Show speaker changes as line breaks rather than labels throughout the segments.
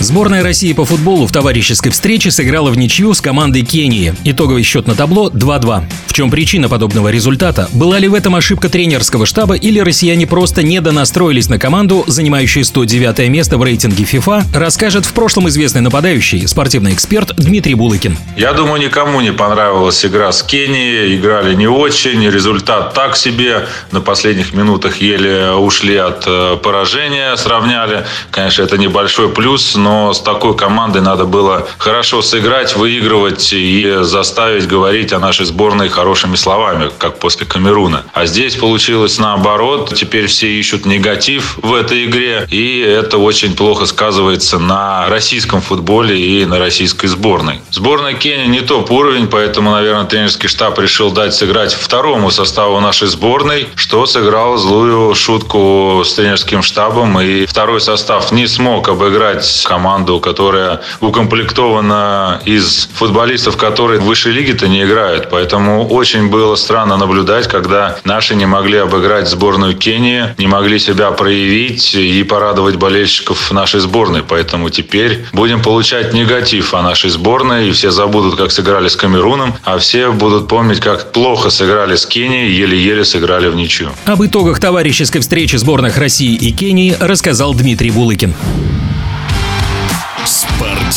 Сборная России по футболу в товарищеской встрече сыграла в ничью с командой Кении. Итоговый счет на табло 2-2. В чем причина подобного результата? Была ли в этом ошибка тренерского штаба или россияне просто недонастроились на команду, занимающую 109 место в рейтинге FIFA, расскажет в прошлом известный нападающий, спортивный эксперт Дмитрий Булыкин.
Я думаю, никому не понравилась игра с Кенией. Играли не очень, результат так себе. На последних минутах еле ушли от э, поражения, сравняли. Конечно, это небольшой плюс, но но с такой командой надо было хорошо сыграть, выигрывать и заставить говорить о нашей сборной хорошими словами, как после Камеруна. А здесь получилось наоборот. Теперь все ищут негатив в этой игре, и это очень плохо сказывается на российском футболе и на российской сборной. Сборная Кении не топ уровень, поэтому, наверное, тренерский штаб решил дать сыграть второму составу нашей сборной, что сыграл злую шутку с тренерским штабом, и второй состав не смог обыграть команду команду, которая укомплектована из футболистов, которые в высшей лиге-то не играют. Поэтому очень было странно наблюдать, когда наши не могли обыграть сборную Кении, не могли себя проявить и порадовать болельщиков нашей сборной. Поэтому теперь будем получать негатив о нашей сборной, и все забудут, как сыграли с Камеруном, а все будут помнить, как плохо сыграли с Кенией, еле-еле сыграли в ничью.
Об итогах товарищеской встречи сборных России и Кении рассказал Дмитрий Булыкин.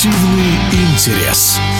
Спортивный интерес.